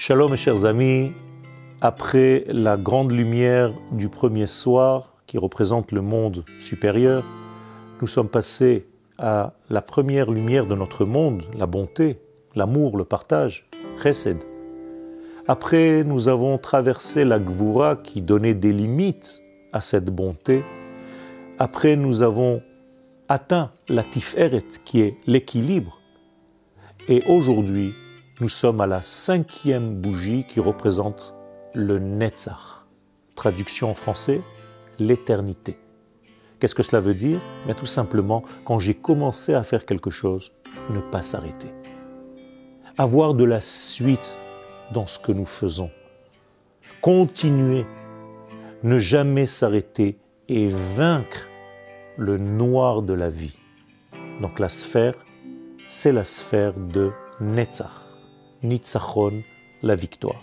Shalom mes chers amis, après la grande lumière du premier soir qui représente le monde supérieur, nous sommes passés à la première lumière de notre monde, la bonté, l'amour, le partage, chesed. Après, nous avons traversé la gvura qui donnait des limites à cette bonté. Après, nous avons atteint la tiferet qui est l'équilibre. Et aujourd'hui, nous sommes à la cinquième bougie qui représente le Netzach. Traduction en français, l'éternité. Qu'est-ce que cela veut dire? Tout simplement, quand j'ai commencé à faire quelque chose, ne pas s'arrêter. Avoir de la suite dans ce que nous faisons. Continuer. Ne jamais s'arrêter et vaincre le noir de la vie. Donc la sphère, c'est la sphère de Netzach. ניצחון לוויקטואר.